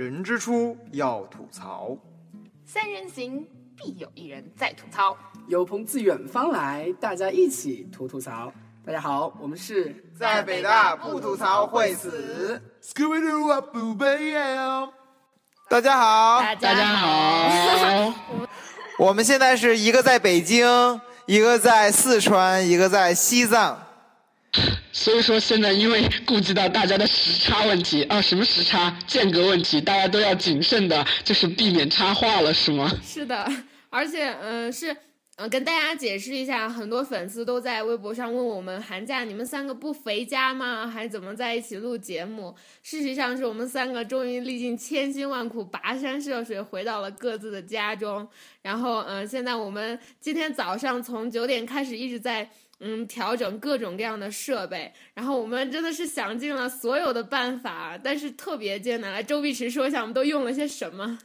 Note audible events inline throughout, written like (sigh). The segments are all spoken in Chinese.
人之初要吐槽，三人行必有一人在吐槽。有朋自远方来，大家一起吐吐槽。大家好，我们是在北大不吐槽会死。大家好，大大家好，我们现在是一个在北京，一个在四川，一个在西藏。所以说现在因为顾及到大家的时差问题啊，什么时差间隔问题，大家都要谨慎的，就是避免插话了，是吗？是的，而且嗯、是。呃，跟大家解释一下，很多粉丝都在微博上问我们，寒假你们三个不回家吗？还怎么在一起录节目？事实上，是我们三个终于历尽千辛万苦，跋山涉水回到了各自的家中。然后，嗯、现在我们今天早上从九点开始一直在嗯调整各种各样的设备，然后我们真的是想尽了所有的办法，但是特别艰难。来，周碧池说一下我们都用了些什么？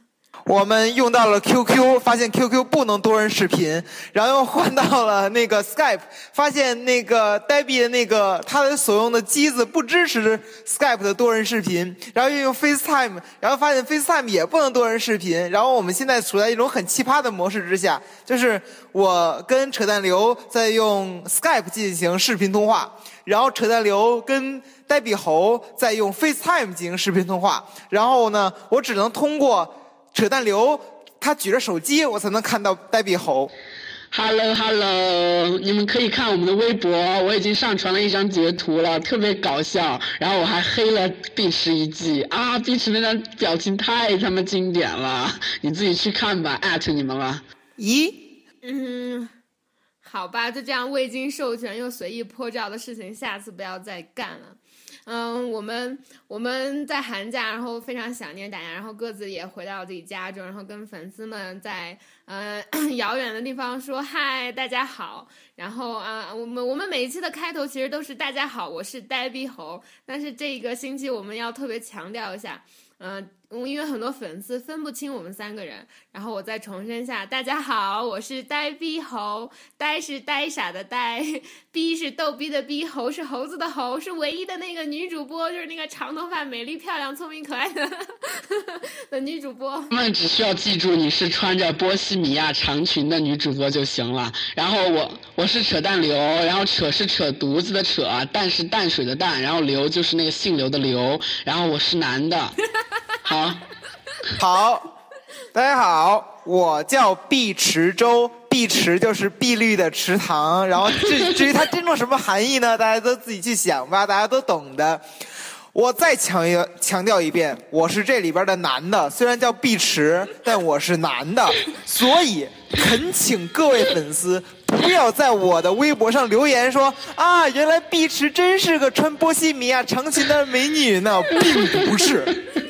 我们用到了 QQ，发现 QQ 不能多人视频，然后又换到了那个 Skype，发现那个 Debbie 的那个他的所用的机子不支持 Skype 的多人视频，然后又用 FaceTime，然后发现 FaceTime 也不能多人视频，然后我们现在处在一种很奇葩的模式之下，就是我跟扯淡刘在用 Skype 进行视频通话，然后扯淡刘跟呆比猴在用 FaceTime 进行视频通话，然后呢，我只能通过。扯淡刘，他举着手机，我才能看到呆比猴。Hello Hello，你们可以看我们的微博，我已经上传了一张截图了，特别搞笑。然后我还黑了碧池一记啊，碧池那张表情太他妈经典了，你自己去看吧，艾特你们了。咦？嗯，好吧，就这样未经授权又随意泼照的事情，下次不要再干了。嗯，我们我们在寒假，然后非常想念大家，然后各自也回到自己家中，然后跟粉丝们在呃 (coughs) 遥远的地方说嗨，大家好。然后啊、我们我们每一期的开头其实都是大家好，我是呆逼猴。但是这一个星期我们要特别强调一下，嗯、因为很多粉丝分不清我们三个人，然后我再重申一下，大家好，我是呆逼猴，呆是呆傻的呆，逼是逗逼的逼，猴是猴子的猴，是唯一的那个女主播，就是那个长头发、美丽、漂亮、聪明、可爱的 (laughs) 的女主播。他们只需要记住你是穿着波西米亚长裙的女主播就行了。然后我我是扯淡刘，然后扯是扯犊子的扯，淡是淡水的淡，然后刘就是那个姓刘的刘，然后我是男的。(laughs) 好，(laughs) 好，大家好，我叫碧池洲，碧池就是碧绿的池塘，然后至至于它真正什么含义呢？大家都自己去想吧，大家都懂的。我再强调强调一遍，我是这里边的男的，虽然叫碧池，但我是男的，所以恳请各位粉丝不要在我的微博上留言说啊，原来碧池真是个穿波西米亚长裙的美女呢，并不是。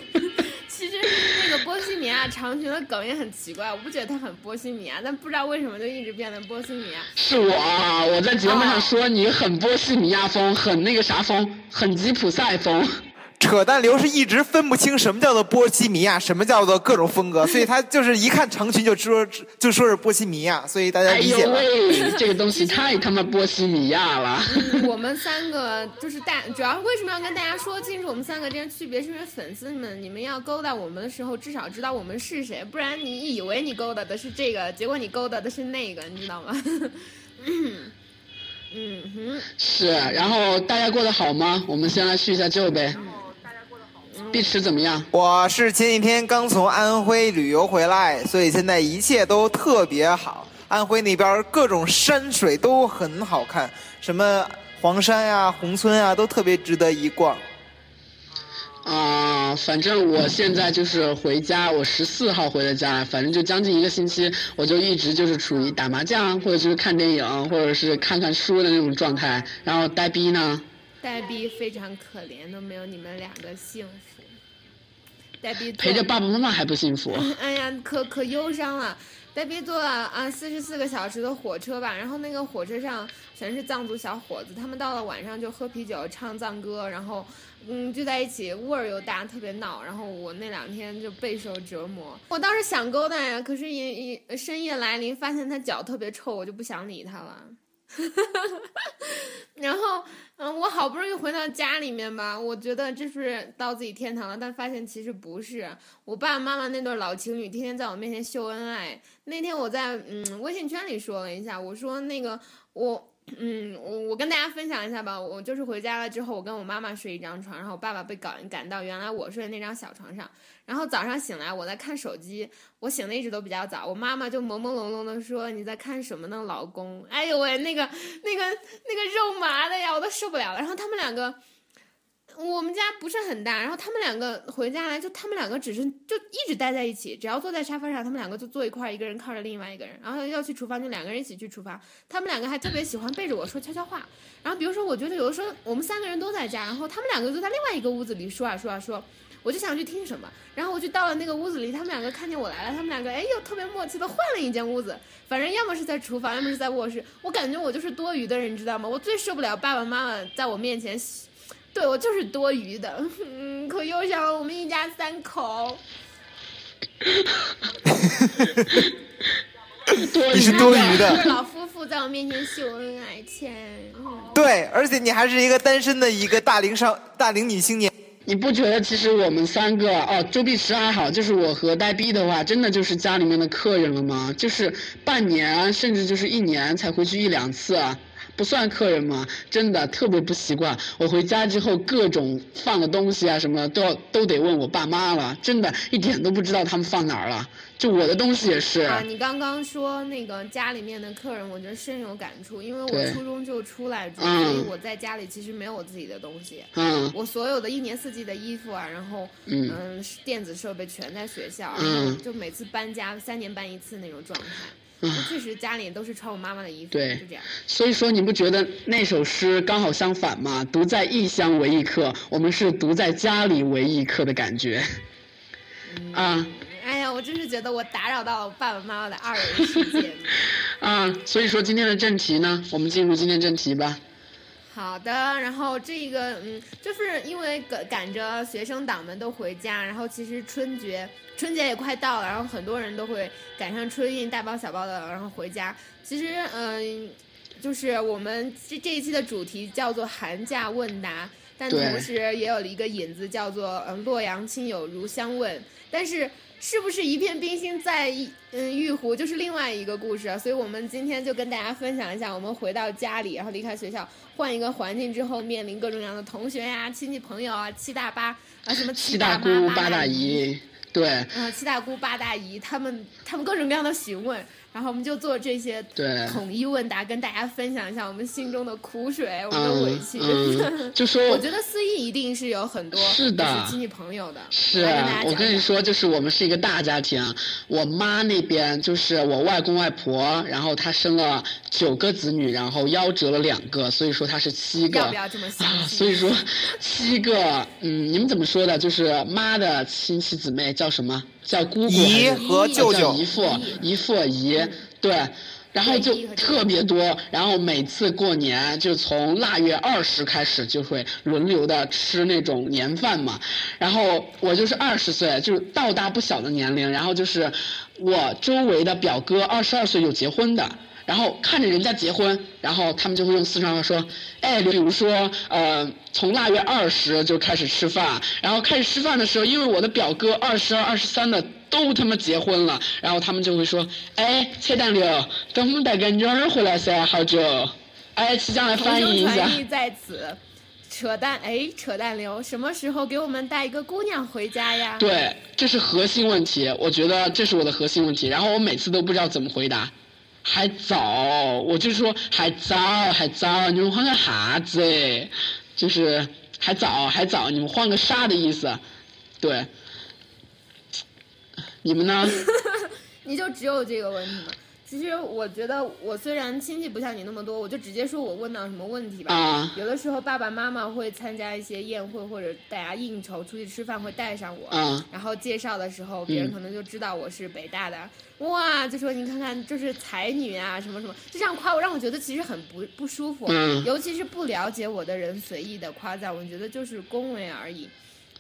长裙的梗也很奇怪，我不觉得他很波西米亚，但不知道为什么就一直变得波西米亚。是我，啊我在节目上说你很波西米亚风，很那个啥风，很吉普赛风。扯淡流是一直分不清什么叫做波西米亚，什么叫做各种风格，所以他就是一看长裙就说就说是波西米亚，所以大家哎理解吧。呦喂，这个东西太他妈波西米亚了。嗯 (laughs) 我们三个就是大，主要为什么要跟大家说清楚我们三个之间区别？是因为粉丝们，你们要勾搭我们的时候，至少知道我们是谁，不然你以为你勾搭的是这个，结果你勾搭的是那个，你知道吗？嗯 (laughs) 嗯哼，是，然后大家过得好吗？我们先来叙一下旧呗。碧池怎么样？我是前几天刚从安徽旅游回来，所以现在一切都特别好。安徽那边各种山水都很好看，什么黄山呀、宏村啊，都特别值得一逛。啊、反正我现在就是回家，我十四号回的家，反正就将近一个星期，我就一直就是处于打麻将，或者就是看电影，或者是看看书的那种状态。然后呆逼呢？呆逼非常可怜，都没有你们两个幸福。呆逼陪着爸爸妈妈还不幸福？哎呀，可可忧伤了。呆逼坐了啊四十四个小时的火车吧，然后那个火车上全是藏族小伙子，他们到了晚上就喝啤酒、唱藏歌，然后嗯聚在一起，味儿又大，特别闹。然后我那两天就备受折磨。我当时想勾搭呀，可是一一深夜来临，发现他脚特别臭，我就不想理他了。(laughs) 然后，嗯，我好不容易回到家里面吧，我觉得这是到自己天堂了，但发现其实不是。我爸爸妈妈那对老情侣天天在我面前秀恩爱。那天我在嗯微信圈里说了一下，我说那个我。嗯，我我跟大家分享一下吧。我就是回家了之后，我跟我妈妈睡一张床，然后我爸爸被搞人赶到原来我睡的那张小床上。然后早上醒来，我在看手机。我醒的一直都比较早，我妈妈就朦朦胧胧的说：“你在看什么呢，老公？”哎呦喂，那个那个那个肉麻的呀，我都受不了了。然后他们两个。我们家不是很大，然后他们两个回家来，就他们两个只是就一直待在一起，只要坐在沙发上，他们两个就坐一块，一个人靠着另外一个人，然后要去厨房就两个人一起去厨房。他们两个还特别喜欢背着我说悄悄话，然后比如说我觉得有的时候我们三个人都在家，然后他们两个就在另外一个屋子里说啊说啊说，我就想去听什么，然后我就到了那个屋子里，他们两个看见我来了，他们两个哎又特别默契的换了一间屋子，反正要么是在厨房，要么是在卧室，我感觉我就是多余的人，你知道吗？我最受不了爸爸妈妈在我面前。对我就是多余的，(laughs) 嗯，可又想了我们一家三口。(laughs) 你是多余的。(laughs) 老夫妇在我面前秀恩爱，亲。对，而且你还是一个单身的一个大龄少大龄女青年。你不觉得其实我们三个哦，周碧池还好，就是我和呆逼的话，真的就是家里面的客人了吗？就是半年甚至就是一年才回去一两次。不算客人吗？真的特别不习惯。我回家之后，各种放的东西啊，什么都要都得问我爸妈了。真的，一点都不知道他们放哪儿了。就我的东西也是。啊，你刚刚说那个家里面的客人，我觉得深有感触，因为我初中就出来住，所以我在家里其实没有我自己的东西。嗯。我所有的一年四季的衣服啊，然后嗯，电子设备全在学校，嗯，就每次搬家三年搬一次那种状态。确实，家里都是穿我妈妈的衣服，对，就这样。所以说，你不觉得那首诗刚好相反吗？独在异乡为异客，我们是独在家里为异客的感觉。啊！哎呀，我真是觉得我打扰到了爸爸妈妈的二人世界。(laughs) 啊，所以说今天的正题呢，我们进入今天正题吧。好的，然后这个嗯，就是因为赶赶着学生党们都回家，然后其实春节春节也快到了，然后很多人都会赶上春运，大包小包的然后回家。其实嗯，就是我们这这一期的主题叫做寒假问答，但同时也有了一个引子叫做嗯洛阳亲友如相问，但是。是不是一片冰心在嗯玉壶，就是另外一个故事啊。所以我们今天就跟大家分享一下，我们回到家里，然后离开学校，换一个环境之后，面临各种各样的同学呀、亲戚朋友啊、七大八啊什么七大姑八大姨，对，嗯，七大姑八大姨，他们他们各种各样的询问。然后我们就做这些统一问答，跟大家分享一下我们心中的苦水，我们的委屈。就说，(laughs) 我觉得思义一定是有很多是的亲戚朋友的。是，我跟你说，就是我们是一个大家庭。我妈那边就是我外公外婆，然后她生了九个子女，然后夭折了两个，所以说她是七个。要不要这么想？所以说七个，嗯，你们怎么说的？就是妈的亲戚姊妹叫什么？叫姑姑姨和舅舅，姨父、姨父、姨，对，然后就特别多，然后每次过年就从腊月二十开始就会轮流的吃那种年饭嘛，然后我就是二十岁，就是到大不小的年龄，然后就是我周围的表哥二十二岁有结婚的。然后看着人家结婚，然后他们就会用四川话说：“哎，比如说，呃，从腊月二十就开始吃饭，然后开始吃饭的时候，因为我的表哥二十二、二十三的都他妈结婚了，然后他们就会说：哎，扯淡溜，等我们带个女儿回来噻，好久。哎，齐江来翻译一下。传译在此，扯淡哎，扯淡流，什么时候给我们带一个姑娘回家呀？对，这是核心问题，我觉得这是我的核心问题，然后我每次都不知道怎么回答。还早，我就说还早，还早，你们换个啥子？就是还早，还早，你们换个啥的意思？对，你们呢？(laughs) 你就只有这个问题吗？其实我觉得，我虽然亲戚不像你那么多，我就直接说我问到什么问题吧。有的时候爸爸妈妈会参加一些宴会或者大家应酬出去吃饭会带上我，然后介绍的时候别人可能就知道我是北大的，哇，就说你看看就是才女啊什么什么，就这样夸我，让我觉得其实很不不舒服。尤其是不了解我的人随意的夸赞，我觉得就是恭维而已。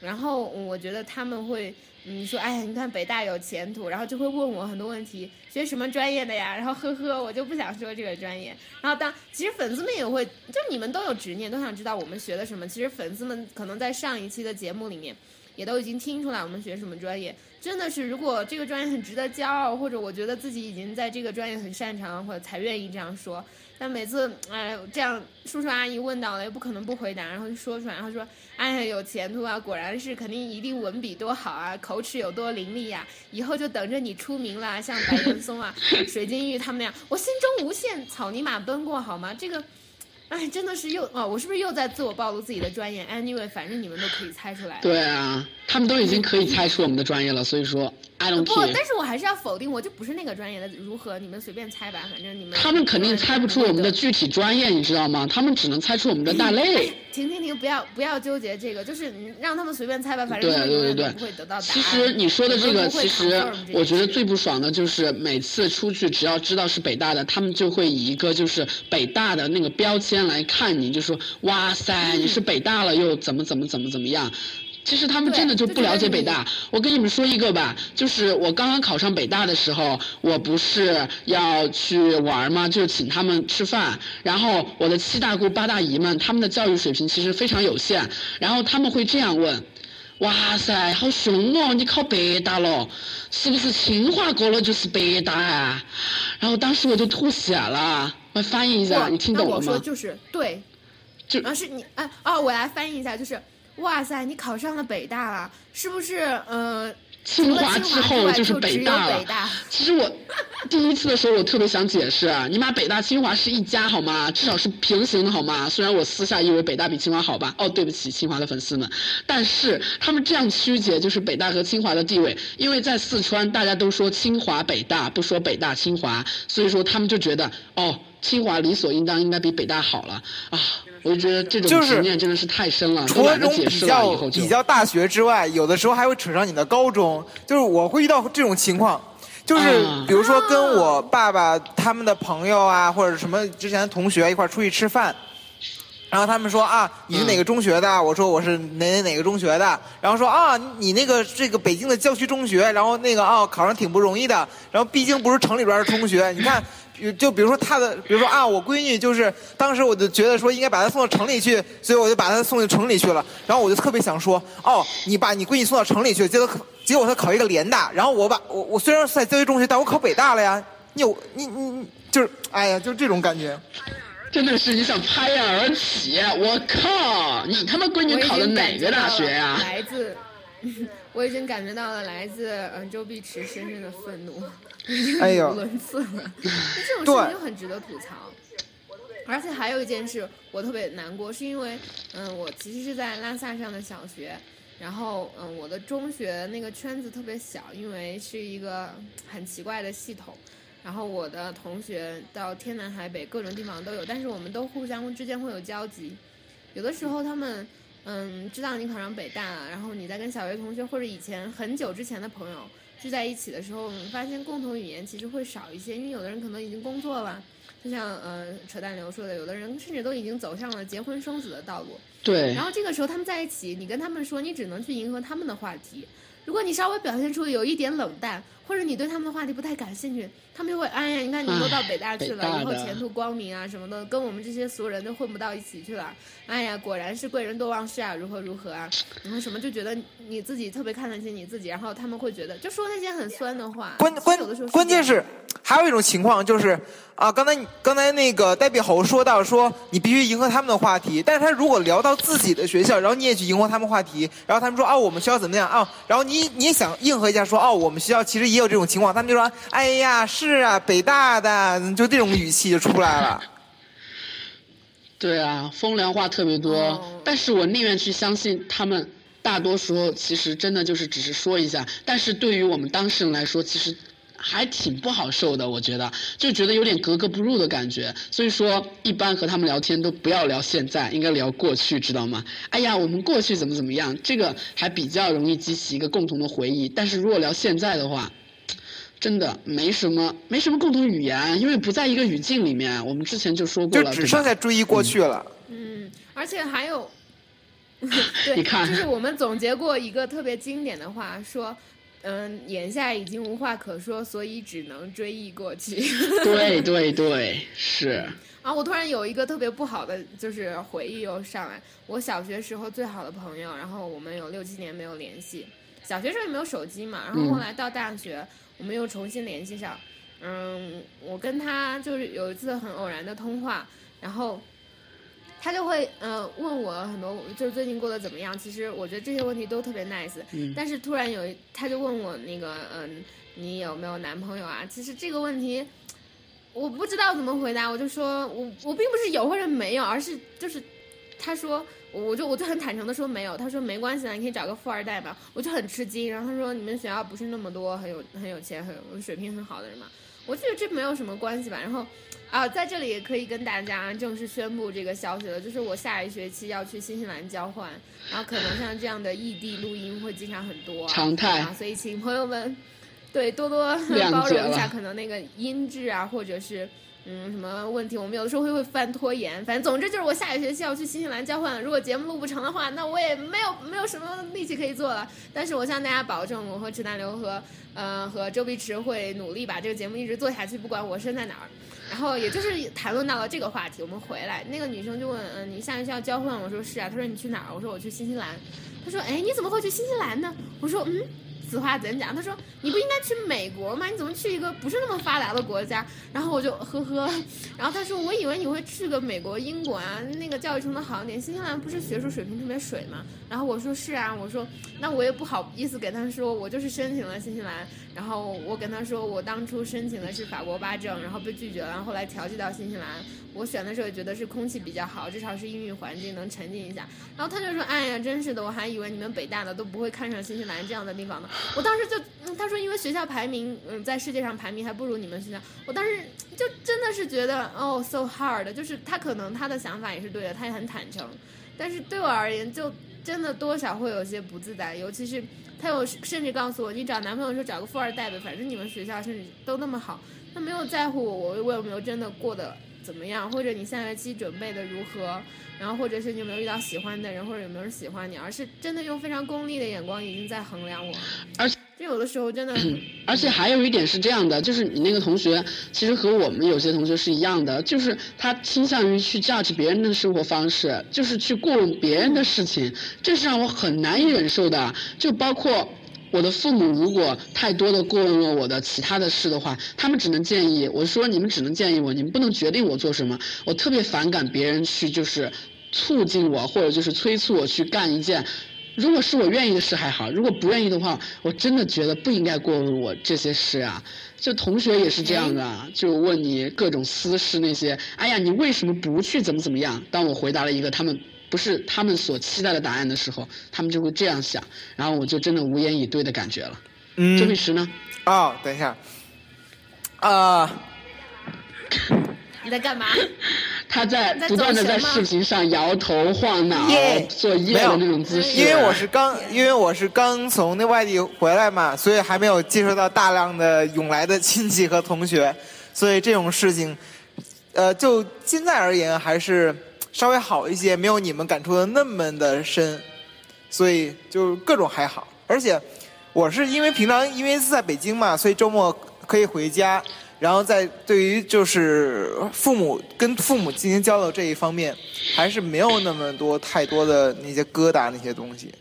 然后我觉得他们会，嗯，说，哎，你看北大有前途，然后就会问我很多问题，学什么专业的呀？然后呵呵，我就不想说这个专业。然后当其实粉丝们也会，就你们都有执念，都想知道我们学的什么。其实粉丝们可能在上一期的节目里面，也都已经听出来我们学什么专业。真的是，如果这个专业很值得骄傲，或者我觉得自己已经在这个专业很擅长，或者才愿意这样说。但每次哎，这样叔叔阿姨问到了，又不可能不回答，然后就说出来，然后说，哎，有前途啊，果然是肯定一定文笔多好啊，口齿有多伶俐呀，以后就等着你出名了，像白岩松啊、(laughs) 水晶玉他们那样，我心中无限草泥马奔过，好吗？这个。哎，真的是又哦，我是不是又在自我暴露自己的专业？Anyway，反正你们都可以猜出来。对啊，他们都已经可以猜出我们的专业了，所以说 I don't care。不，但是我还是要否定，我就不是那个专业的。如何？你们随便猜吧，反正你们。他们肯定猜不出我们的具体专业，你知道吗？他们只能猜出我们的大类。停停停，不要不要纠结这个，就是你让他们随便猜吧，反正他们不会得到答案。其实你说的这个，其实我觉得最不爽的就是每次出去，只要知道是北大的，他们就会以一个就是北大的那个标签来看你。就说哇塞，你是北大了又怎么怎么怎么怎么样？其实他们真的就不了解北大。我跟你们说一个吧，就是我刚刚考上北大的时候，我不是要去玩吗？就请他们吃饭。然后我的七大姑八大姨们，他们的教育水平其实非常有限。然后他们会这样问：哇塞，好凶哦！你考北大了，是不是清华过了就是北大啊？然后当时我就吐血了。我翻译一下，你听懂了吗？我说就是对。就啊，是你哎哦，我来翻译一下，就是哇塞，你考上了北大了，是不是？呃，清华之后就是北大了。其实我第一次的时候，我特别想解释，你妈北大清华是一家好吗？至少是平行的好吗？虽然我私下以为北大比清华好吧。哦，对不起，清华的粉丝们，但是他们这样曲解就是北大和清华的地位，因为在四川大家都说清华北大，不说北大清华，所以说他们就觉得哦，清华理所应当应该比北大好了啊。我就觉得这种执念真的是太深了。除了这种比较比较大学之外，有的时候还会扯上你的高中。就是我会遇到这种情况，就是比如说跟我爸爸他们的朋友啊，或者什么之前的同学一块出去吃饭，然后他们说啊，你是哪个中学的？我说我是哪哪哪个中学的。然后说啊，你那个这个北京的郊区中学，然后那个啊考上挺不容易的。然后毕竟不是城里边的中学，你看。就比如说他的，比如说啊，我闺女就是当时我就觉得说应该把她送到城里去，所以我就把她送到城里去了。然后我就特别想说，哦，你把你闺女送到城里去，结果结果她考一个联大，然后我把我我虽然是在教育中学，但我考北大了呀。你有你你你就是哎呀，就是这种感觉。真的是你想拍案而起，我靠！你他妈闺女考的哪个大学呀？来自。我已经感觉到了来自嗯周碧池深深的愤怒，语无伦次了，(laughs) 这种事情就很值得吐槽。而且还有一件事我特别难过，是因为嗯我其实是在拉萨上的小学，然后嗯我的中学那个圈子特别小，因为是一个很奇怪的系统，然后我的同学到天南海北各种地方都有，但是我们都互相之间会有交集，有的时候他们。嗯，知道你考上北大了，然后你在跟小学同学或者以前很久之前的朋友聚在一起的时候，发现共同语言其实会少一些，因为有的人可能已经工作了，就像呃扯淡流说的，有的人甚至都已经走上了结婚生子的道路。对。然后这个时候他们在一起，你跟他们说，你只能去迎合他们的话题。如果你稍微表现出有一点冷淡，或者你对他们的话题不太感兴趣。他们就会哎呀，你看你都到北大去了，以后前途光明啊什么的，跟我们这些俗人都混不到一起去了。哎呀，果然是贵人多忘事啊，如何如何啊？然后什么就觉得你自己特别看得起你自己，然后他们会觉得就说那些很酸的话。关关关键是还有一种情况就是啊，刚才刚才那个戴比猴说到说你必须迎合他们的话题，但是他如果聊到自己的学校，然后你也去迎合他们话题，然后他们说啊我们学校怎么样啊？然后你你也想应和一下说哦我们学校其实也有这种情况，他们就说哎呀是。是啊，北大的就这种语气就出来了。对啊，风凉话特别多，但是我宁愿去相信他们。大多时候其实真的就是只是说一下，但是对于我们当事人来说，其实还挺不好受的。我觉得就觉得有点格格不入的感觉。所以说，一般和他们聊天都不要聊现在，应该聊过去，知道吗？哎呀，我们过去怎么怎么样，这个还比较容易激起一个共同的回忆。但是如果聊现在的话，真的没什么，没什么共同语言，因为不在一个语境里面。我们之前就说过了，就只剩下追忆过去了。嗯，而且还有，(laughs) 对，你看就是我们总结过一个特别经典的话，说，嗯，眼下已经无话可说，所以只能追忆过去。(laughs) (laughs) 对对对，是。啊，我突然有一个特别不好的就是回忆又上来。我小学时候最好的朋友，然后我们有六七年没有联系。小学时候也没有手机嘛，然后后来到大学，我们又重新联系上。嗯，我跟他就是有一次很偶然的通话，然后他就会呃问我很多，就是最近过得怎么样。其实我觉得这些问题都特别 nice，、嗯但是突然有一他就问我那个嗯、你有没有男朋友啊？其实这个问题。我不知道怎么回答，我就说我我并不是有或者没有，而是就是他说我我就我就很坦诚的说没有，他说没关系的，你可以找个富二代嘛，我就很吃惊。然后他说你们学校不是那么多很有很有钱很有水平很好的人嘛，我觉得这没有什么关系吧。然后啊，在这里也可以跟大家正式宣布这个消息了，就是我下一学期要去新西兰交换，然后可能像这样的异地录音会经常很多、啊，常态啊，所以请朋友们对多多包容一下，可能那个音质啊，或者是。嗯，什么问题？我们有的时候会会犯拖延，反正总之就是我下一学期要去新西兰交换。如果节目录不成的话，那我也没有没有什么力气可以做了。但是我向大家保证，我和池南流和呃和周碧池会努力把这个节目一直做下去，不管我身在哪儿。然后也就是谈论到了这个话题，我们回来，那个女生就问，嗯、你下学期要交换？我说是啊。她说你去哪儿？我说我去新西兰。她说，哎，你怎么会去新西兰呢？我说，嗯。此话怎讲？他说你不应该去美国吗？你怎么去一个不是那么发达的国家？然后我就呵呵，然后他说我以为你会去个美国、英国啊，那个教育程度好一点。新西兰不是学术水平特别水吗？然后我说是啊，我说那我也不好意思给他说，我就是申请了新西兰。然后我跟他说我当初申请的是法国八证，然后被拒绝了，后后来调剂到新西兰。我选的时候也觉得是空气比较好，至少是英语环境能沉浸一下。然后他就说：“哎呀，真是的，我还以为你们北大的都不会看上新西兰这样的地方呢。”我当时就，他说因为学校排名，嗯，在世界上排名还不如你们学校。我当时就真的是觉得，哦，so hard，就是他可能他的想法也是对的，他也很坦诚，但是对我而言，就真的多少会有些不自在，尤其是他有甚至告诉我，你找男朋友的时候找个富二代的，反正你们学校甚至都那么好，他没有在乎我我有没有真的过得。怎么样？或者你下学期准备的如何？然后或者是你有没有遇到喜欢的人，或者有没有人喜欢你？而是真的用非常功利的眼光已经在衡量我。而且这有的时候真的，(clears throat) 而且还有一点是这样的，就是你那个同学其实和我们有些同学是一样的，就是他倾向于去 judge 别人的生活方式，就是去过问别人的事情，这是让我很难以忍受的。就包括。我的父母如果太多的过问了我的其他的事的话，他们只能建议我说你们只能建议我，你们不能决定我做什么。我特别反感别人去就是促进我或者就是催促我去干一件，如果是我愿意的事还好，如果不愿意的话，我真的觉得不应该过问我这些事啊。就同学也是这样的，就问你各种私事那些，哎呀，你为什么不去怎么怎么样？当我回答了一个他们。不是他们所期待的答案的时候，他们就会这样想，然后我就真的无言以对的感觉了。嗯周碧池呢？哦，等一下，啊、你在干嘛？他在不断的在视频上摇头晃脑耶，做耶没有的那种姿势。因为我是刚，因为我是刚从那外地回来嘛，所以还没有接触到大量的涌来的亲戚和同学，所以这种事情，呃，就现在而言还是稍微好一些，没有你们感触的那么的深，所以就各种还好。而且我是因为平常因为是在北京嘛，所以周末可以回家，然后在对于就是父母跟父母进行交流这一方面，还是没有那么多太多的那些疙瘩那些东西。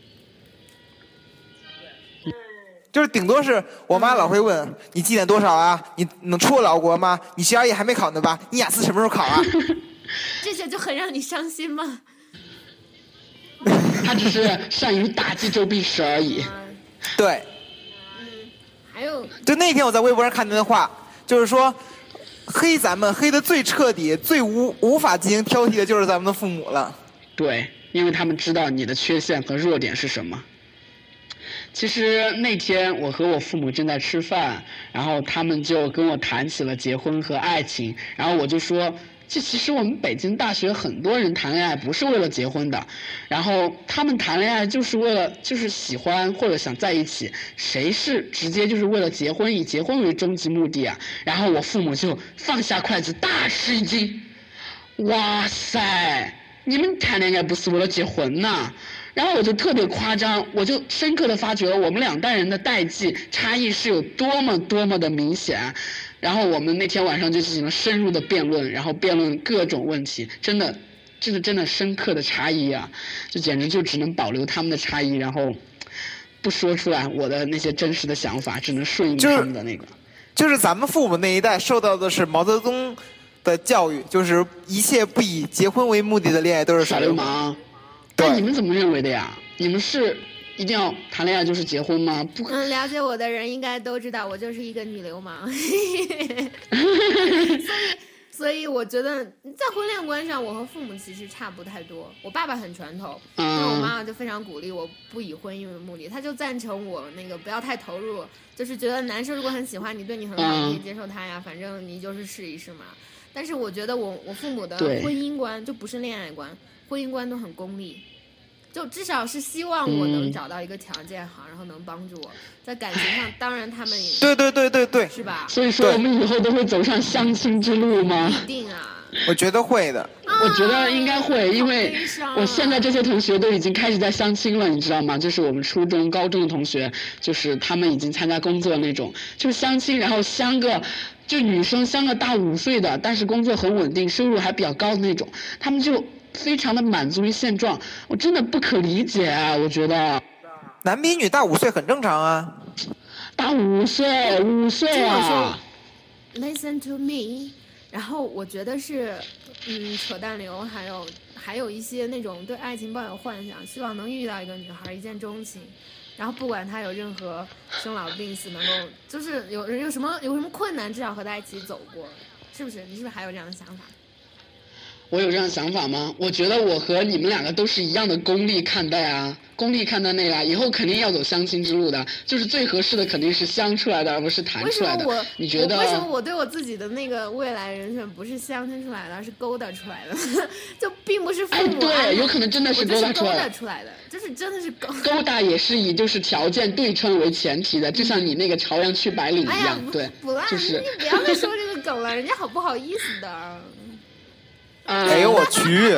就是顶多是我妈老会问你绩点多少啊？你能出老国吗？你 GRE 还没考呢吧？你雅思什么时候考啊？这 (laughs) 些就很让你伤心吗？(laughs) 他只是善于打击周碧池而已。嗯对，嗯，还有就那天我在微博上看见的话，就是说黑咱们黑的最彻底、最无无法进行挑剔的就是咱们的父母了。对，因为他们知道你的缺陷和弱点是什么。其实那天我和我父母正在吃饭，然后他们就跟我谈起了结婚和爱情，然后我就说，这其实我们北京大学很多人谈恋爱不是为了结婚的，然后他们谈恋爱就是为了就是喜欢或者想在一起，谁是直接就是为了结婚以结婚为终极目的啊？然后我父母就放下筷子大吃一惊，哇塞！你们谈恋爱不是为了结婚呐？然后我就特别夸张，我就深刻的发觉了我们两代人的代际差异是有多么多么的明显。然后我们那天晚上就进行了深入的辩论，然后辩论各种问题，真的，这是真的深刻的差异啊，就简直就只能保留他们的差异，然后不说出来我的那些真实的想法，只能顺应他们的那个。就是咱们父母那一代受到的是毛泽东的教育，就是一切不以结婚为目的的恋爱都是耍耍流氓。对那你们怎么认为的呀？你们是一定要谈恋爱就是结婚吗？不，嗯，了解我的人应该都知道，我就是一个女流氓。(laughs) 所以，所以我觉得在婚恋观上，我和父母其实差不太多。我爸爸很传统，嗯但我妈妈就非常鼓励我不以婚姻为目的，她就赞成我那个不要太投入，就是觉得男生如果很喜欢你，对你很好，嗯你可以接受他呀，反正你就是试一试嘛。但是我觉得我我父母的婚姻观就不是恋爱观，婚姻观都很功利。就至少是希望我能嗯找到一个条件好，然后能帮助我在感情上。当然他们也对对对对对，是吧？所以说我们以后都会走上相亲之路吗？一定啊！我觉得会的。我觉得应该会，因为我现在这些同学都已经开始在相亲了，你知道吗？就是我们初中、高中的同学，就是他们已经参加工作那种，就是相亲，然后相个，就女生相个大五岁的，但是工作很稳定，收入还比较高的那种，他们就非常的满足于现状，我真的不可理解啊！我觉得男比女大五岁很正常啊。大五岁，五岁啊说！，listen to me。然后我觉得是，嗯，扯淡流，还有还有一些那种对爱情抱有幻想，希望能遇到一个女孩一见钟情，然后不管她有任何生老病死，能够就是有有什么有什么困难，至少和她一起走过，是不是？你是不是还有这样的想法？我有这样的想法吗？我觉得我和你们两个都是一样的功利看待啊，功利看待那个啊，以后肯定要走相亲之路的，就是最合适的肯定是相出来的，而不是谈出来的什么我。你觉得？为什么我对我自己的那个未来人选不是相亲出来的，而是勾搭出来的？(laughs) 就并不是父哎，母安排对，有可能真的是勾搭出来的。出来的，就是真的是勾。勾搭也是以就是条件对称为前提的，就像你那个朝阳区白领一样，，(laughs) 对不啦，，就是你不要再说这个梗了，人家好不好意思的。嗯哎呦我去！(laughs)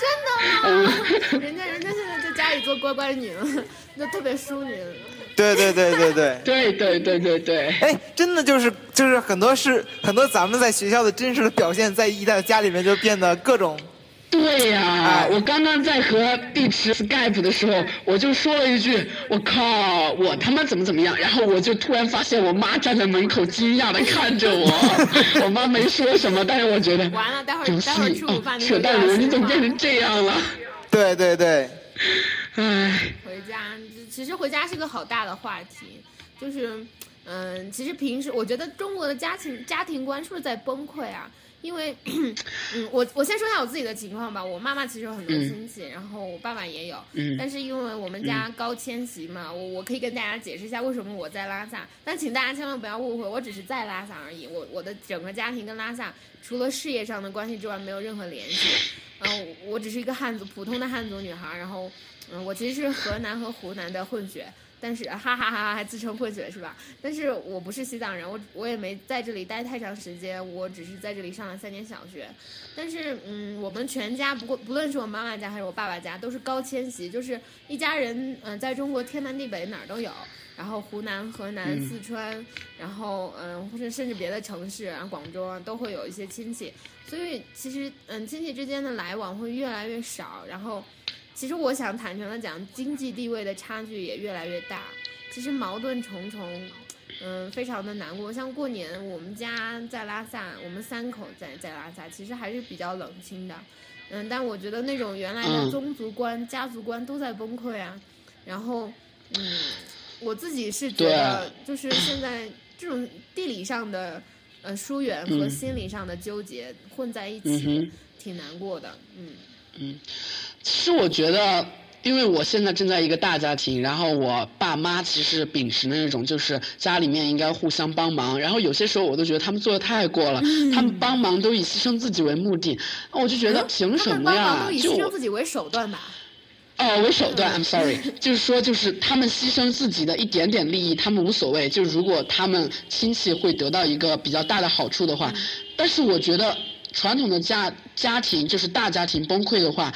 真的吗人家人家现在在家里做乖乖女了，(laughs) 就特别淑女了。对对对对对。对对对 (laughs) 对对，哎，真的就是就是很多是很多咱们在学校的真实的表现，在一在家里面就变得各种对呀、哎我刚刚在和碧池 Skype 的时候，我就说了一句：“我靠，我他妈怎么怎么样？”然后我就突然发现我妈站在门口惊讶的看着我，(laughs) 我妈没说什么，但是我觉得完了，待会儿游待会儿吃午饭，你扯淡了，人，你怎么变成这样了？对对对，唉，回家，其实回家是个好大的话题，就是，嗯，其实平时我觉得中国的家庭家庭观是不是在崩溃啊？因为，嗯，我我先说一下我自己的情况吧。我妈妈其实有很多嗯亲戚，然后我爸爸也有，嗯但是因为我们家高迁徙嘛，我我可以跟大家解释一下为什么我在拉萨，但请大家千万不要误会，我只是在拉萨而已。我我的整个家庭跟拉萨除了事业上的关系之外，没有任何联系。嗯、我只是一个汉族普通的汉族女孩，然后嗯，我其实是河南和湖南的混血，但是哈哈哈哈还自称混血是吧？但是我不是西藏人，我我也没在这里待太长时间，我只是在这里上了三年小学。但是嗯，我们全家不过不论是我妈妈家还是我爸爸家，都是高迁徙，就是一家人嗯、在中国天南地北哪儿都有。然后湖南、河南、嗯四川，然后嗯，或者甚至别的城市然后，广州啊，都会有一些亲戚，所以其实嗯，亲戚之间的来往会越来越少。然后，其实我想坦诚的讲，经济地位的差距也越来越大，其实矛盾重重，嗯，非常的难过。像过年，我们家在拉萨，我们三口在在拉萨，其实还是比较冷清的，嗯，但我觉得那种原来的嗯宗族观、家族观都在崩溃啊。然后，嗯，我自己是觉得，就是现在这种地理上的呃疏远和嗯心理上的纠结混在一起，嗯。挺难过的。嗯嗯，其实我觉得，因为我现在正在一个大家庭，然后我爸妈其实秉持那种就是家里面应该互相帮忙，然后有些时候我都觉得他们做的太过了，他们帮忙都以牺牲自己为目的，我就觉得凭什么呀？就我牺牲自己为手段吧。哦，为手段，I'm sorry，就是说，就是他们牺牲自己的一点点利益，他们无所谓。就如果他们亲戚会得到一个比较大的好处的话，但是我觉得传统的家家庭就是大家庭崩溃的话，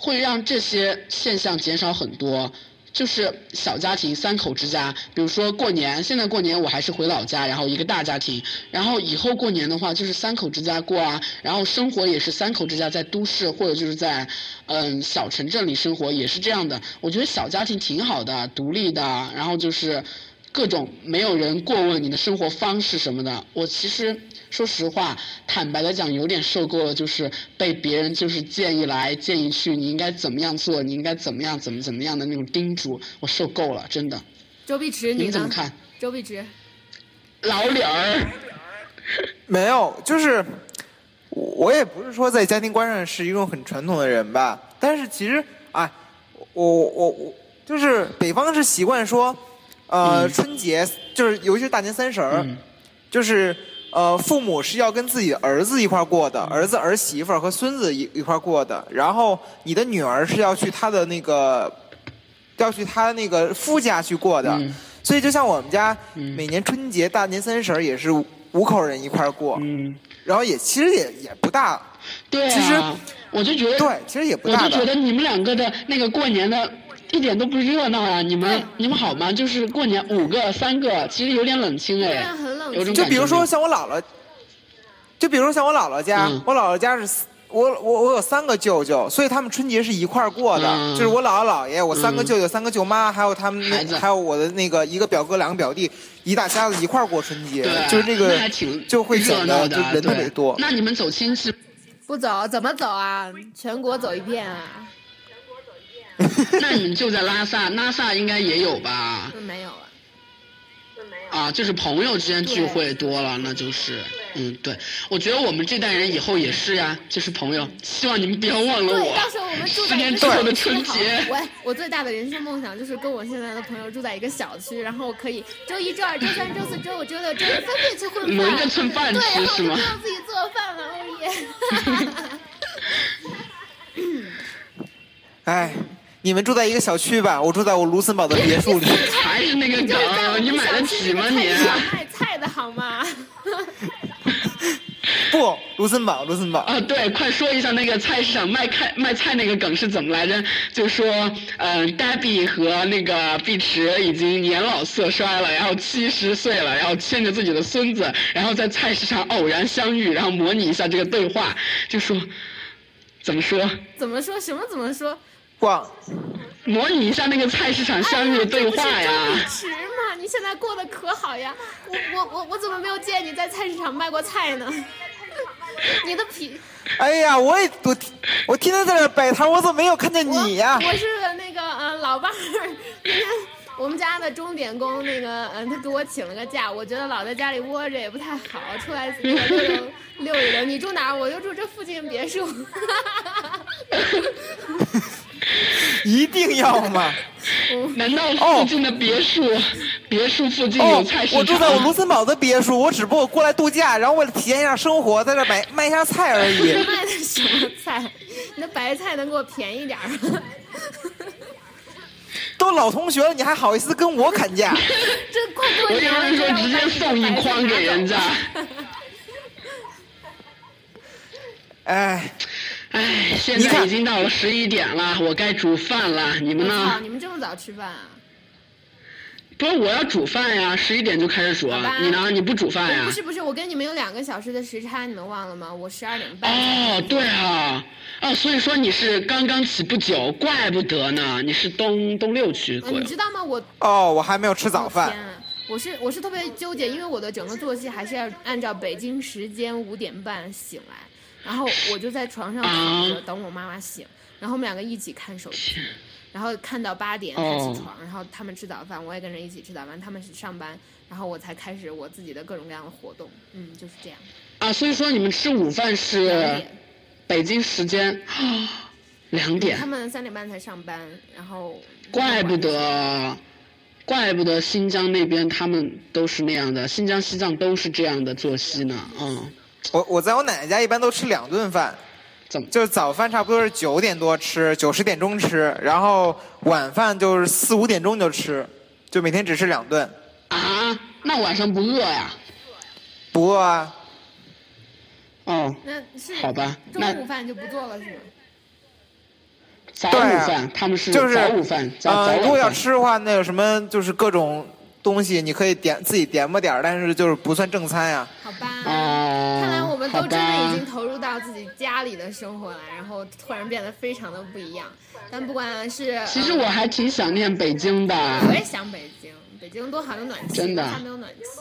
会让这些现象减少很多。就是小家庭三口之家，比如说过年，现在过年我还是回老家，然后一个大家庭，然后以后过年的话就是三口之家过啊，然后生活也是三口之家，在都市或者就是在嗯小城镇里生活也是这样的。我觉得小家庭挺好的，独立的，然后就是各种没有人过问你的生活方式什么的。我其实。说实话，坦白的讲，有点受够了，就是被别人就是建议来建议去，你应该怎么样做，你应该怎么样，怎么怎么样的那种叮嘱，我受够了，真的。周碧池，你怎么看？周碧池，老脸儿，(laughs) 没有，就是我也不是说在家庭观上是一种很传统的人吧，但是其实啊，我我我就是北方是习惯说，呃，春节就是尤其是大年三十儿，就是。呃，父母是要跟自己儿子一块过的，儿子儿媳妇和孙子一一块过的。然后你的女儿是要去她的那个，要去她那个夫家去过的。所以就像我们家每年春节大年三十也是五口人一块过，然后也其实也也不大。对啊，我就觉得对，其实也不大。我就觉得你们两个的那个过年的。一点都不热闹啊！你们你们好吗？就是过年五个三个，其实有点冷清哎，有种就比如说像我姥姥，就比如说像我姥姥家，我姥姥家是我我我有三个舅舅，所以他们春节是一块儿过的。就是我姥姥姥爷，我三个舅舅，三个舅妈，还有他们那还有我的那个一个表哥，两个表弟，一大家子一块儿过春节。就是这个就会显得就人特别多。那你们走亲戚？不走？怎么走啊？全国走一遍啊？(laughs) 那你们就在拉萨，拉萨应该也有吧？没有了，啊，就是朋友之间聚会多了，那就是，嗯，对，我觉得我们这代人以后也是呀，就是朋友。希望你们不要忘了我。对，到时候我们住在一个小的春节。我我最大的人生梦想就是跟我现在的朋友住在一个小区，然后可以周一、周二、周三、周四、周五、周六、周日分别去混饭。轮着蹭饭吃是吗？对，然后不用自己做饭了，哦耶！(laughs) (laughs) 哎。你们住在一个小区吧，我住在我卢森堡的别墅里。还是那个梗，你买得起吗你？卖菜的好吗？(laughs) 不，卢森堡，卢森堡。啊，对，快说一下那个菜市场卖菜卖菜那个梗是怎么来着？就说，嗯，Debbie 和那个碧池已经年老色衰了，然后七十岁了，然后牵着自己的孙子，然后在菜市场偶然相遇，然后模拟一下这个对话，就说，怎么说？怎么说？什么怎么说？逛，模拟一下那个菜市场相遇的对话呀！是吗？你现在过得可好呀！我我我我怎么没有见你在菜市场卖过菜呢？你的皮……哎呀，我也我我天天在这摆摊，我怎么没有看见你呀？我是那个嗯老伴儿，(laughs) 今天我们家的钟点工那个嗯他给我请了个假，我觉得老在家里窝着也不太好，出来溜溜溜一溜。你住哪儿？我就住这附近别墅。(laughs) (laughs) 一定要吗？(laughs) 难道附近的别墅，别墅附近有菜市场？我住在我卢森堡的别墅，我只不过过来度假，然后为了体验一下生活，在这买 (laughs) 卖一下菜而已。卖的什么菜？你的白菜能给我便宜点吗？都老同学了，你还好意思跟我砍价？这快过年了，说直接送一筐给人家。哎。哎，现在已经到了十一点了，我该煮饭了。你们呢？你们这么早吃饭啊？不是，我要煮饭呀，十一点就开始煮。你呢？你不煮饭呀？不是不是，我跟你们有两个小时的时差，你们忘了吗？我十二点半。哦，对啊，哦，所以说你是刚刚起不久，怪不得呢。你是东东六区你知道吗？我哦，我还没有吃早饭。天，我是我是特别纠结，因为我的整个作息还是要按照北京时间五点半醒来。然后我就在床上躺着等我妈妈醒，然后我们两个一起看手机，然后看到八点才起床，然后他们吃早饭，我也跟着一起吃早饭，他们是上班，然后我才开始我自己的各种各样的活动，嗯，就是这样。啊，所以说你们吃午饭是北京时间两点，他们三点半才上班，然后怪不得，怪不得新疆那边他们都是那样的，新疆西藏都是这样的作息呢，嗯。我我在我奶奶家一般都吃两顿饭，怎么就是早饭差不多是九点多吃，九十点钟吃，然后晚饭就是四五点钟就吃，就每天只吃两顿。啊？那晚上不饿呀？不饿啊。哦。那是好吧。中午饭就不做了是吗？早对啊午饭，他们是就是早午饭加早呃，如果要。吃的话，那有什么就是各种东西，你可以点自己点吧点儿，但是就是不算正餐呀。好吧。我们都真的已经投入到自己家里的生活了，然后突然变得非常的不一样。但不管是，其实呃我还挺想念北京的。我也想北京，北京多好，有暖气，真的它没有暖气，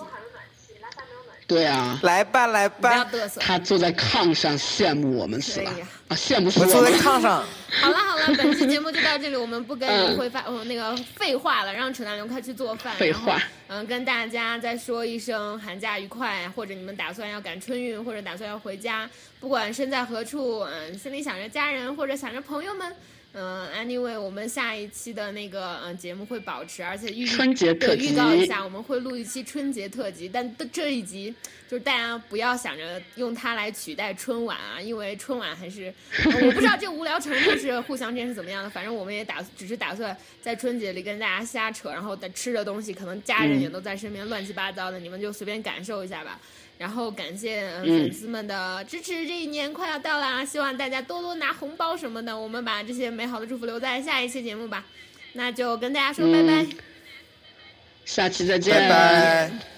对啊，来吧来吧不要吧，嘚瑟。他坐在炕上羡慕我们是吧啊？啊，羡慕死我坐在。炕上。(laughs) 好了好了，本期节目就到这里，我们不跟嗯你会发哦那个废话了，让陈大刘快去做饭。废话然后嗯，跟大家再说一声寒假愉快，或者你们打算要赶春运，或者打算要回家，不管身在何处，嗯，心里想着家人或者想着朋友们。嗯，anyway，我们下一期的那个嗯节目会保持，而且预春节特辑对预告一下，我们会录一期春节特辑，但这一集就是大家不要想着用它来取代春晚啊，因为春晚还是、呃我不知道这个无聊程度是 (laughs) 互相之间是怎么样的，反正我们也打只是打算在春节里跟大家瞎扯，然后在吃的东西可能家人也都在身边，乱七八糟的，你们就随便感受一下吧。然后感谢、粉丝们的支持，这一年快要到啦，希望大家多多拿红包什么的，我们把这些美好的祝福留在下一期节目吧。那就跟大家说拜拜。嗯下期再见。拜拜。